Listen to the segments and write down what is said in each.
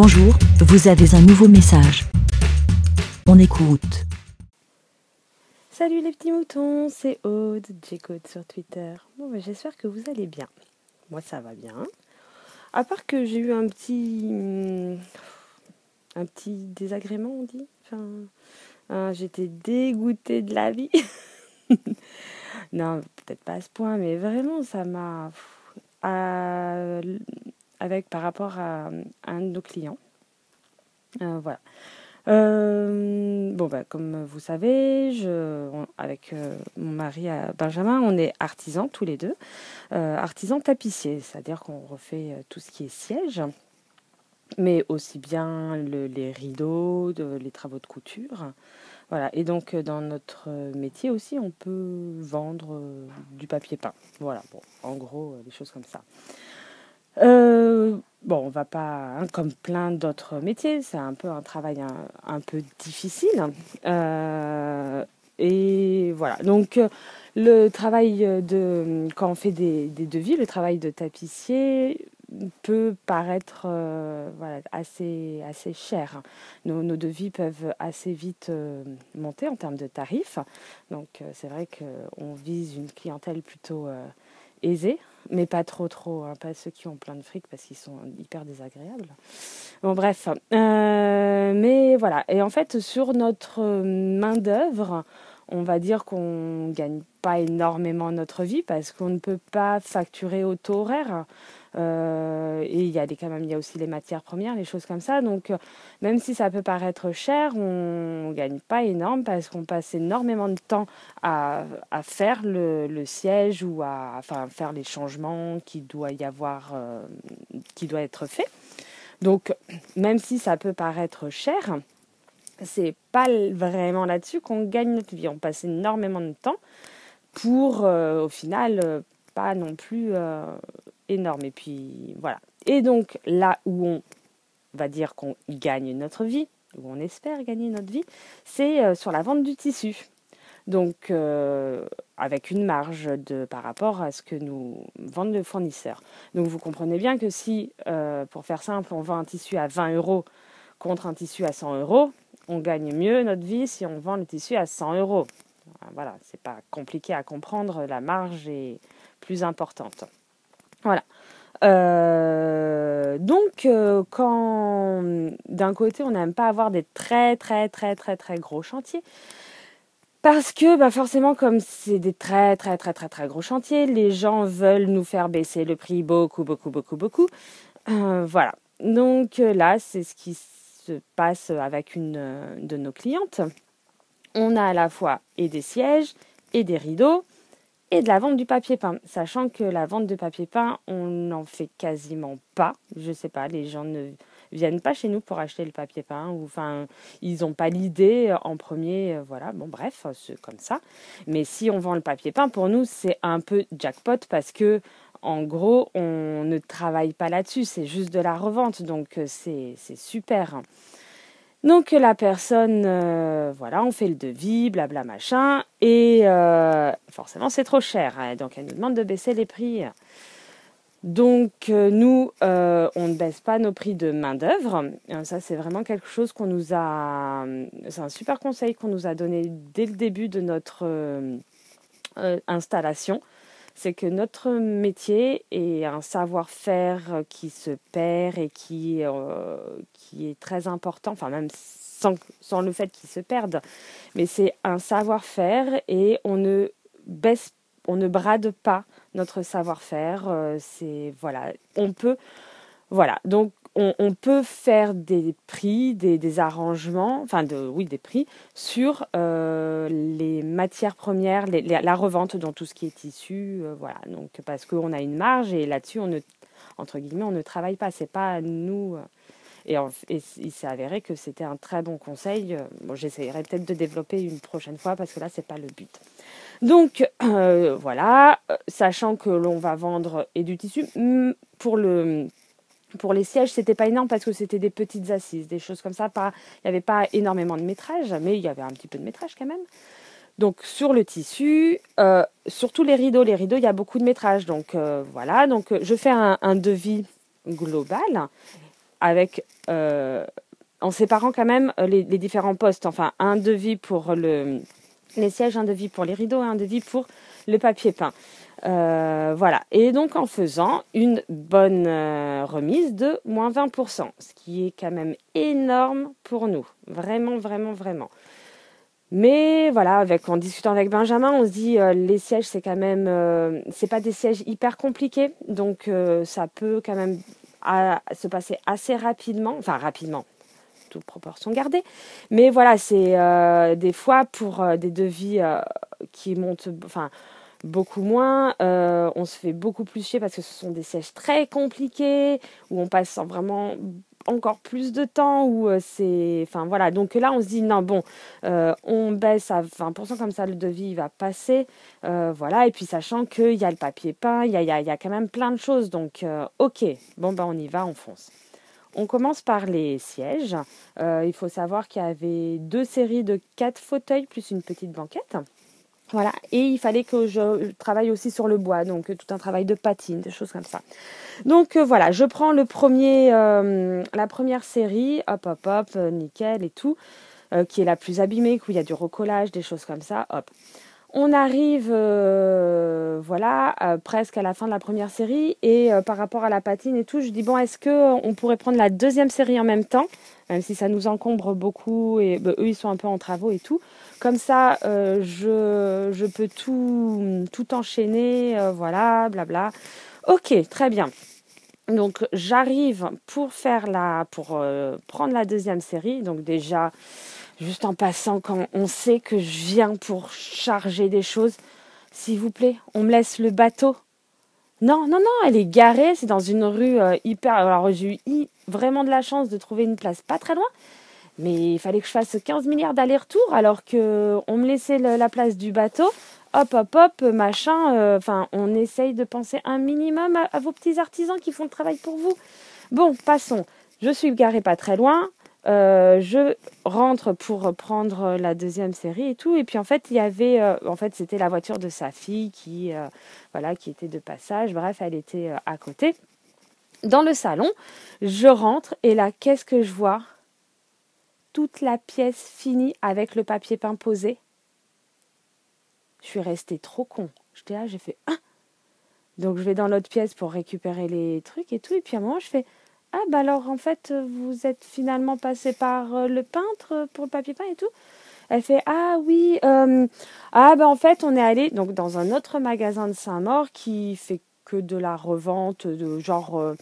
Bonjour, vous avez un nouveau message. On écoute. Salut les petits moutons, c'est Aude, J-Code sur Twitter. Bon, bah, j'espère que vous allez bien. Moi, ça va bien. À part que j'ai eu un petit. un petit désagrément, on dit. Enfin, hein, j'étais dégoûtée de la vie. non, peut-être pas à ce point, mais vraiment, ça m'a. Avec par rapport à, un de nos clients. Euh, voilà. Euh, bon, bah, comme vous savez, je, avec euh, mon mari Benjamin, on est artisans tous les deux, artisans tapissiers, c'est-à-dire qu'on refait tout ce qui est siège, mais aussi bien les rideaux, les travaux de couture. Voilà. Et donc, dans notre métier aussi, on peut vendre du papier peint. Voilà. Bon, en gros, des choses comme ça. Bon, on va pas, hein, comme plein d'autres métiers, c'est un peu un travail un, peu difficile. et voilà. Donc, le travail de, quand on fait des, devis, le travail de tapissier, peut paraître euh, voilà, assez, assez cher. Nos, nos, devis peuvent assez vite euh, monter en termes de tarifs. Donc euh, c'est vrai qu'on vise une clientèle plutôt aisée, mais pas trop trop, hein, pas ceux qui ont plein de fric parce qu'ils sont hyper désagréables. Bon bref, mais voilà. Et en fait sur notre main d'œuvre, on va dire qu'on gagne pas énormément notre vie parce qu'on ne peut pas facturer au taux horaire. Euh, et il y a des, quand même, il y a aussi les matières premières, les choses comme ça. Donc, euh, même si ça peut paraître cher, on ne gagne pas énorme parce qu'on passe énormément de temps à, à faire le, le, siège ou à enfin, faire les changements qui doit y avoir, euh, qui doit être fait. Donc, même si ça peut paraître cher, c'est pas vraiment là-dessus qu'on gagne notre vie. On passe énormément de temps pour, au final, pas non plus énorme. Et puis voilà. Et donc là où on va dire qu'on gagne notre vie, où on espère gagner notre vie, c'est euh, sur la vente du tissu. Donc euh, avec une marge de, par rapport à ce que nous vendent le fournisseur. Donc vous comprenez bien que si, euh, pour faire simple, on vend un tissu à 20 euros contre un tissu à 100 euros, on gagne mieux notre vie si on vend le tissu à 100 euros. Voilà, c'est pas compliqué à comprendre, la marge est plus importante. Voilà. Euh, donc, euh, quand d'un côté, on n'aime pas avoir des très, très, très, très, très gros chantiers, parce que bah forcément, comme c'est des très, très, très, très, très gros chantiers, les gens veulent nous faire baisser le prix beaucoup, beaucoup, beaucoup, beaucoup. Euh, voilà. Donc là, c'est ce qui se passe avec une de nos clientes. On a à la fois et des sièges et des rideaux et de la vente du papier peint. Sachant que la vente de papier peint, on n'en fait quasiment pas. Je sais pas, les gens ne viennent pas chez nous pour acheter le papier peint ou enfin ils n'ont pas l'idée en premier euh, voilà. Bon bref c'est comme ça. Mais si on vend le papier peint pour nous c'est un peu jackpot parce que en gros on ne travaille pas là-dessus. C'est juste de la revente. Donc euh, c'est super donc la personne, euh, voilà, on fait le devis, blabla machin, et euh, forcément c'est trop cher. Hein. donc elle nous demande de baisser les prix. Donc euh, nous, on ne baisse pas nos prix de main d'œuvre. Ça c'est vraiment quelque chose qu'on nous a, c'est un super conseil qu'on nous a donné dès le début de notre installation c'est que notre métier est un savoir-faire qui se perd et qui, euh, qui est très important, enfin même sans, sans le fait qu'il se perde, mais c'est un savoir-faire et on ne baisse, on ne brade pas notre savoir-faire. Euh, c'est voilà, on peut, voilà, donc on, peut faire des prix, des, arrangements, enfin de, oui des prix sur euh, les matières premières, la revente dans tout ce qui est tissu, euh, voilà. Donc parce qu'on a une marge et là-dessus on entre guillemets, on ne travaille pas. C'est pas nous. Euh, et, il s'est avéré que c'était un très bon conseil. Bon, j'essaierai peut-être de développer une prochaine fois parce que là c'est pas le but. Donc voilà, sachant que l'on va vendre et du tissu pour le pour les sièges, c'était pas énorme parce que c'était des petites assises, des choses comme ça. Il n'y avait pas énormément de métrage, mais il y avait un petit peu de métrage quand même. Donc sur le tissu, euh, surtout les rideaux. Les rideaux, il y a beaucoup de métrage. Donc euh, voilà, donc euh, je fais un, devis global. avec en séparant quand même les, différents postes. Enfin, un devis pour le, les sièges, un devis pour les rideaux et un devis pour le papier peint. Euh, voilà. Et donc en faisant une bonne euh, remise de moins 20%, ce qui est quand même énorme pour nous. Vraiment, vraiment, vraiment. Mais voilà, en discutant avec Benjamin, on se dit euh, les sièges, c'est quand même, c'est pas des sièges hyper compliqués, donc ça peut quand même se passer assez rapidement, enfin rapidement, toute proportion gardée. Mais voilà, c'est des fois pour des devis qui montent, enfin beaucoup moins. Euh, on se fait beaucoup plus chier parce que ce sont des sièges très compliqués où on passe vraiment encore plus de temps où euh, c'est enfin voilà. Donc là on se dit non bon euh, on baisse à 20% comme ça le devis va passer voilà. Et puis sachant qu'il y a le papier peint il y a, y, a, y a, quand même plein de choses. Donc ok bon ben on y va on fonce. On commence par les sièges. Il faut savoir qu'il y avait deux séries de quatre fauteuils plus une petite banquette voilà, et il fallait que je travaille aussi sur le bois, donc euh, tout un travail de patine, des choses comme ça. Donc euh, voilà, je prends euh, la première série, hop, hop, hop, nickel et tout, qui est la plus abîmée, où il y a du recollage, des choses comme ça, hop. On arrive, voilà, presque à la fin de la première série, et par rapport à la patine et tout, je dis bon, est-ce que on pourrait prendre la deuxième série en même temps, même si ça nous encombre beaucoup et bah, eux ils sont un peu en travaux et tout. Comme ça, euh, je, peux tout, tout enchaîner, euh, voilà, blabla. Ok, très bien. Donc j'arrive pour faire la, pour euh, prendre la deuxième série. Donc déjà, juste en passant, quand on sait que je viens pour charger des choses, s'il vous plaît, on me laisse le bateau. Non, non, non, elle est garée, c'est dans une rue hyper. Alors j'ai eu vraiment de la chance de trouver une place pas très loin. Mais il fallait que je fasse 15 milliards d'allers-retours alors que on me laissait la place du bateau. Hop, hop, hop, machin. Euh, enfin, on essaye de penser un minimum à, vos petits artisans qui font le travail pour vous. Bon, passons. Je suis garée pas très loin. Euh, je rentre pour prendre la deuxième série et tout. Et puis en fait, il y avait, euh, en fait, c'était la voiture de sa fille qui, voilà, qui était de passage. Bref, elle était à côté. Dans le salon, je rentre et là, qu'est-ce que je vois? Toute la pièce finie avec le papier peint posé. Je suis restée trop con. J'étais là, j'ai fait ah Donc je vais dans l'autre pièce pour récupérer les trucs et tout. Et puis à un moment, je fais Ah, bah alors en fait, vous êtes finalement passé par euh, le peintre pour le papier peint et tout? Elle fait Ah oui, euh, ah bah en fait, on est allé donc dans un autre magasin de Saint-Maur qui fait que de la revente de genre euh,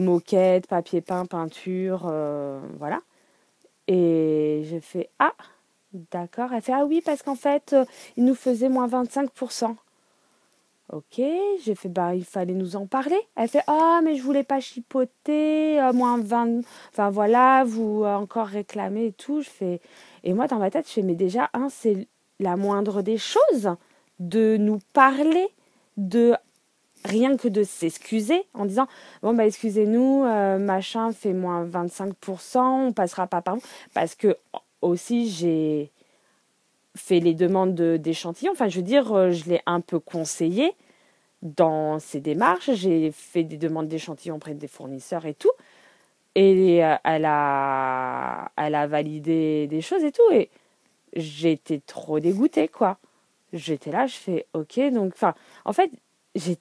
moquette, papier peint, peinture, voilà. Et je fais Ah, d'accord. Elle fait Ah oui, parce qu'en fait, euh, il nous faisait moins 25%. Ok, j'ai fait Bah, il fallait nous en parler. Elle fait Ah, mais je voulais pas chipoter, euh, moins 20. Enfin voilà, vous euh, encore réclamez et tout. Je fais. Et moi, dans ma tête, je fais Mais déjà, un, c'est la moindre des choses de nous parler de rien que de s'excuser en disant bon bah excusez-nous euh, machin fait moins 25% on passera pas par vous. Parce que aussi j'ai fait les demandes d'échantillons. Enfin je veux dire euh, je l'ai un peu conseillé dans ses démarches. J'ai fait des demandes d'échantillons auprès des fournisseurs et tout. Et euh, elle a elle a validé des choses et tout. Et j'étais trop dégoûtée quoi. J'étais là je fais ok donc enfin en fait j'ai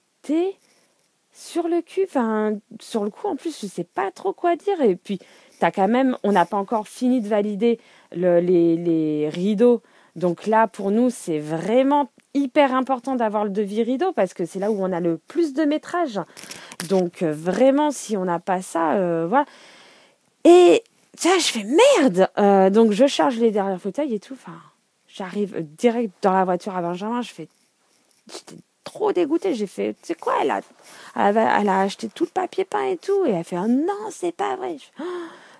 sur le cul. Enfin, sur le coup, en plus, je sais pas trop quoi dire. Et puis, as quand même, on n'a pas encore fini de valider le, les, les rideaux. Donc là, pour nous, c'est vraiment hyper important d'avoir le devis rideau parce que c'est là où on a le plus de métrage. Donc euh, vraiment, si on n'a pas ça, euh, voilà. Et ça, je fais merde. Euh, donc je charge les derniers fauteuils et tout. Enfin, j'arrive direct dans la voiture à Benjamin. Je fais, trop dégoûtée. J'ai fait, tu sais quoi, elle a, elle a, acheté tout le papier peint et tout. Et elle fait, oh non, c'est pas vrai.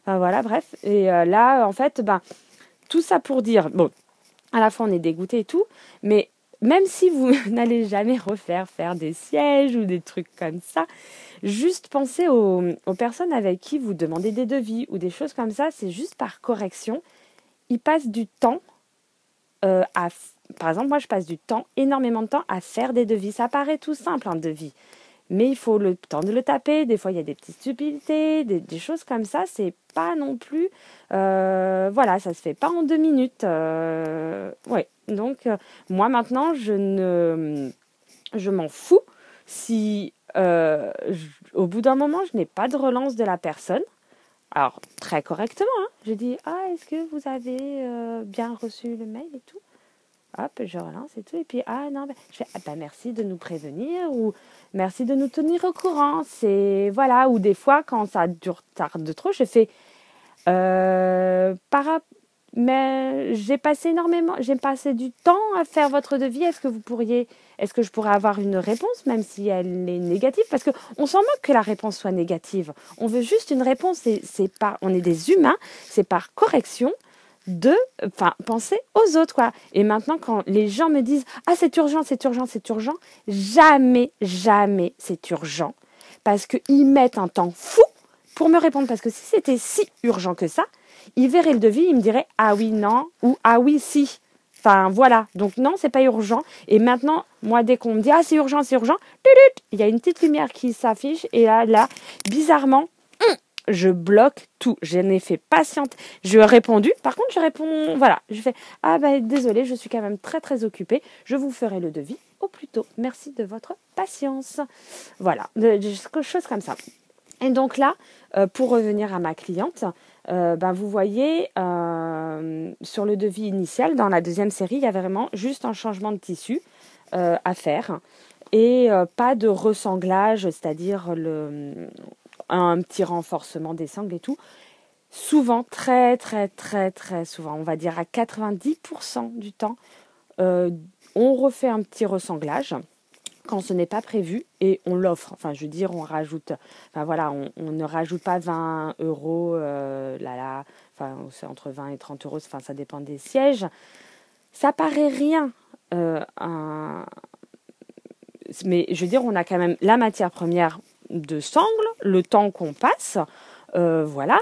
enfin, voilà, bref. Et euh, là, en fait, ben, tout ça pour dire, bon, à la fois on est dégoûté et tout, mais même si vous n'allez jamais refaire faire des sièges ou des trucs comme ça, juste pensez aux, aux, personnes avec qui vous demandez des devis ou des choses comme ça, c'est juste par correction. Ils passent du temps euh, à par exemple, moi, je passe du temps, énormément de temps, à faire des devis. Ça paraît tout simple, un devis. mais il faut le temps de le taper. Des fois, il y a des petites subtilités, des, choses comme ça. C'est pas non plus, euh, voilà, ça se fait pas en deux minutes. Euh, ouais. Donc, euh, moi maintenant, je ne, je m'en fous si, au bout d'un moment, je n'ai pas de relance de la personne. Alors, très correctement, hein. je dis Ah, est-ce que vous avez bien reçu le mail et tout? Hop, je relance et tout. Et puis, ah non, ben, je fais ah, ben, merci de nous prévenir ou merci de nous tenir au courant. C'est, voilà, ou des fois, quand ça dure tarde trop, je fais euh, mais j'ai passé énormément, j'ai passé du temps à faire votre devis. Est-ce que vous pourriez, est-ce que je pourrais avoir une réponse, même si elle est négative? Parce que on s'en moque que la réponse soit négative. On veut juste une réponse. C'est, pas, on est des humains. C'est par correction de enfin penser aux autres quoi. Et maintenant quand les gens me disent "Ah, c'est urgent, c'est urgent, c'est urgent", jamais jamais c'est urgent parce qu'ils mettent un temps fou pour me répondre parce que si c'était si urgent que ça, ils verraient le devis, ils me diraient "Ah oui, non" ou "Ah oui, si". Enfin voilà, donc non, c'est pas urgent. Et maintenant, moi, dès qu'on me dit ah c'est urgent, c'est urgent, il y a une petite lumière qui s'affiche et là, là, bizarrement, je bloque tout. Je n'ai fait patiente. Je répondu. Par contre, je réponds, voilà, je fais, ah ben désolé, je suis quand même très très occupée. Je vous ferai le devis au plus tôt. Merci de votre patience. Voilà, des choses comme ça. Et donc là, euh, pour revenir à ma cliente, ben vous voyez, euh, sur le devis initial, dans la deuxième série, il y avait vraiment juste un changement de tissu à faire et pas de ressanglage, c'est-à-dire le, un petit renforcement des sangles et tout. Souvent, très très très très souvent, on va dire à 90% du temps, euh, on refait un petit ressanglage quand ce n'est pas prévu et on l'offre. Enfin, je veux dire, on rajoute, enfin voilà, on, ne rajoute pas 20 euros, euh, là là, enfin c'est entre 20 et 30 euros, enfin ça dépend des sièges. Ça paraît rien, euh, mais je veux dire, on a quand même la matière première de sangle, le temps qu'on passe, euh, voilà.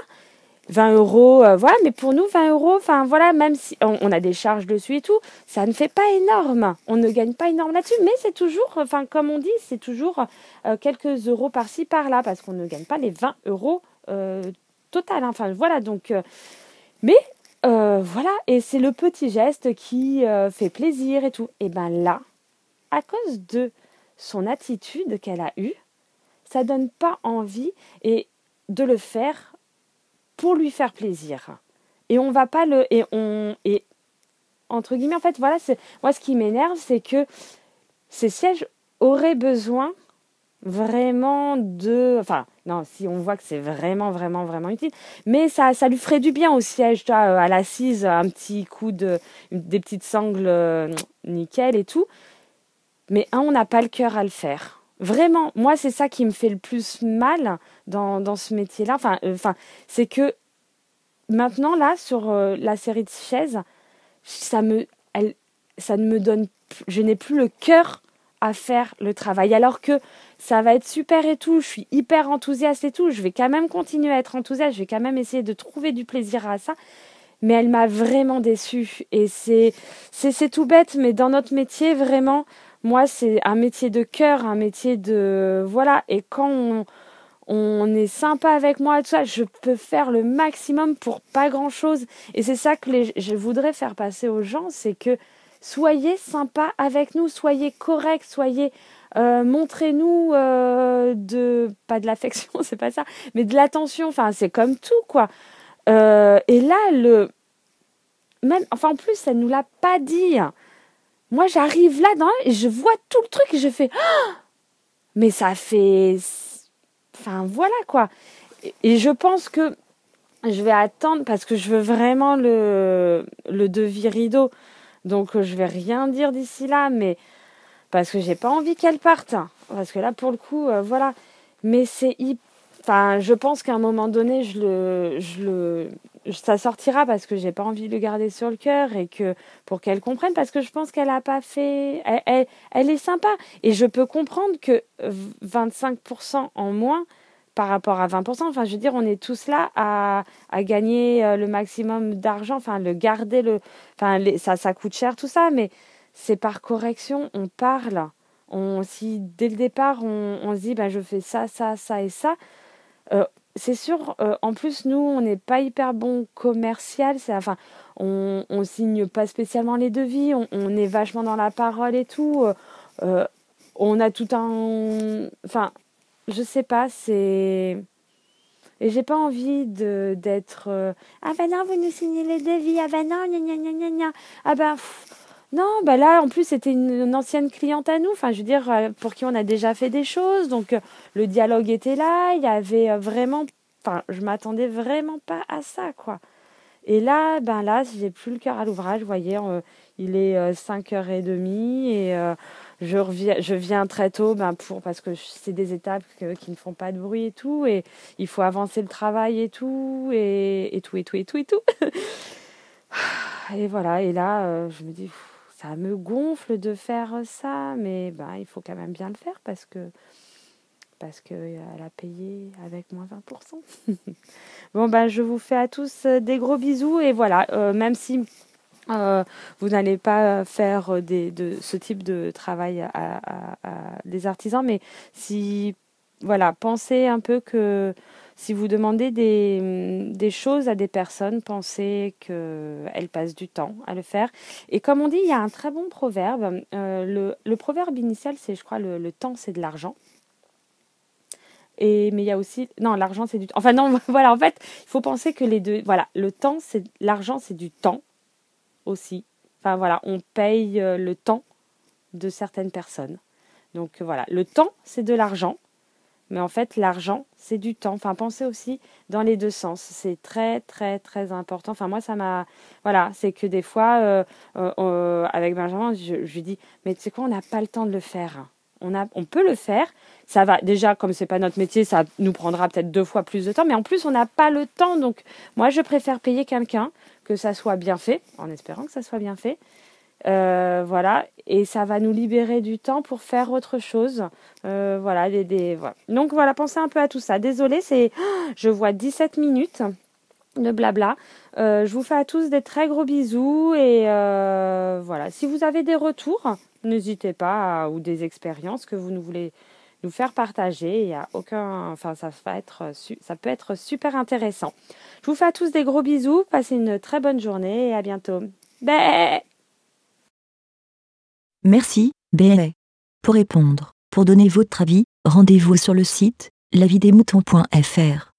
20 euros, euh, voilà, mais pour nous, 20 euros, enfin voilà, même si on, a des charges dessus et tout, ça ne fait pas énorme. On ne gagne pas énorme là-dessus, mais c'est toujours, enfin, comme on dit, c'est toujours euh, quelques euros par-ci, par-là, parce qu'on ne gagne pas les 20 euros total. Hein. Enfin, voilà, donc, mais voilà, et c'est le petit geste qui fait plaisir et tout. Et ben là, à cause de son attitude qu'elle a eue, ça donne pas envie et de le faire pour lui faire plaisir. Et on va pas le et on et entre guillemets en fait voilà moi ce qui m'énerve c'est que ces sièges auraient besoin vraiment de enfin non si on voit que c'est vraiment vraiment vraiment utile mais ça ça lui ferait du bien au siège tu à l'assise un petit coup de des petites sangles euh, nickel et tout mais un on n'a pas le cœur à le faire Vraiment, moi, c'est ça qui me fait le plus mal dans, dans ce métier-là. Enfin, euh, enfin, c'est que maintenant, là, sur euh, la série de chaises, ça, me, elle, ça ne me donne. Je n'ai plus le cœur à faire le travail. Alors que ça va être super et tout, je suis hyper enthousiaste et tout, je vais quand même continuer à être enthousiaste, je vais quand même essayer de trouver du plaisir à ça. Mais elle m'a vraiment déçue. Et c'est, tout bête, mais dans notre métier, vraiment, moi, c'est un métier de cœur, un métier de... Voilà, et quand on, est sympa avec moi, tout ça, je peux faire le maximum pour pas grand-chose. Et c'est ça que je voudrais faire passer aux gens, c'est que soyez sympa avec nous, soyez corrects, soyez... Euh, montrez-nous euh, de pas de l'affection c'est pas ça mais de l'attention. Enfin c'est comme tout quoi. Euh, et là le même enfin en plus elle nous l'a pas dit moi, j'arrive là dans et je vois tout le truc et je fais oh mais ça fait enfin voilà quoi. Et je pense que je vais attendre parce que je veux vraiment le le devis rideau. Donc je vais rien dire d'ici là mais parce que j'ai pas envie qu'elle parte parce que là pour le coup euh, voilà mais c'est enfin je pense qu'à un moment donné je le je le ça sortira parce que j'ai pas envie de le garder sur le cœur et que pour qu'elle comprenne parce que je pense qu'elle a pas fait elle, elle, est sympa et je peux comprendre que 25% en moins par rapport à 20%. Enfin, je veux dire, on est tous là à, à gagner euh, le maximum d'argent, enfin, le garder, le, enfin, ça, ça coûte cher tout ça, mais c'est par correction, on parle. on, si dès le départ on, se dit bah, je fais ça, ça, ça et ça, euh, c'est sûr, euh, en plus, nous, on n'est pas hyper bon commercial. Enfin, on, on signe pas spécialement les devis, on, est vachement dans la parole et tout. Euh, on a tout un. Enfin, je sais pas, c'est. Et j'ai pas envie de, d'être. ah ben non, vous nous signez les devis. Ah ben non, gna gna gna gna Ah ben. Non, ben là, en plus, c'était une, ancienne cliente à nous. Enfin, je veux dire, pour qui on a déjà fait des choses. Donc, le dialogue était là. Il y avait vraiment Enfin, je m'attendais vraiment pas à ça, quoi. Et là, ben là, j'ai plus le cœur à l'ouvrage. Vous voyez, euh, il est 5h30 euh, et euh, je, reviens, je viens très tôt ben, pour, parce que c'est des étapes qui ne font pas de bruit et tout. Et il faut avancer le travail et tout, et, et tout, et tout, et tout, et tout. et voilà, et là, je me dis, ça me gonfle de faire ça, mais ben, il faut quand même bien le faire parce que parce qu'elle a payé avec moins 20%. bon, ben, je vous fais à tous euh, des gros bisous et voilà, euh, même si euh, vous n'allez pas faire des, de ce type de travail à, des artisans, mais si, voilà, pensez un peu que si vous demandez des, des choses à des personnes, pensez qu'elles passent du temps à le faire. Et comme on dit, il y a un très bon proverbe. le, le, proverbe initial, c'est, je crois, le temps, c'est de l'argent. Et, mais il y a aussi. Non, l'argent, c'est du temps. Enfin, non, voilà, en fait, il faut penser que les deux. Voilà, le temps, c'est. L'argent, c'est du temps aussi. Enfin, voilà, on paye euh, le temps de certaines personnes. Donc, voilà, le temps, c'est de l'argent. Mais en fait, l'argent, c'est du temps. Enfin, pensez aussi dans les deux sens. C'est très, très, très important. Enfin, moi, ça m'a. Voilà, c'est que des fois, euh, euh, avec Benjamin, je, je, lui dis Mais tu sais quoi, on n'a pas le temps de le faire. On, a, on peut le faire, ça va déjà comme c'est pas notre métier ça nous prendra peut-être deux fois plus de temps mais en plus on n'a pas le temps donc moi je préfère payer quelqu'un que ça soit bien fait en espérant que ça soit bien fait euh, voilà et ça va nous libérer du temps pour faire autre chose euh, voilà, des, donc voilà pensez un peu à tout ça désolé c'est je vois 17 minutes de blabla. Euh, je vous fais à tous des très gros bisous et voilà. Si vous avez des retours, n'hésitez pas ou des expériences que vous nous voulez nous faire partager. Il y a aucun, enfin, ça être, ça peut être super intéressant. Je vous fais à tous des gros bisous. Passez une très bonne journée et à bientôt. Bé Merci, Bé. Pour répondre, pour donner votre avis, rendez-vous sur le site lavidemouton.fr.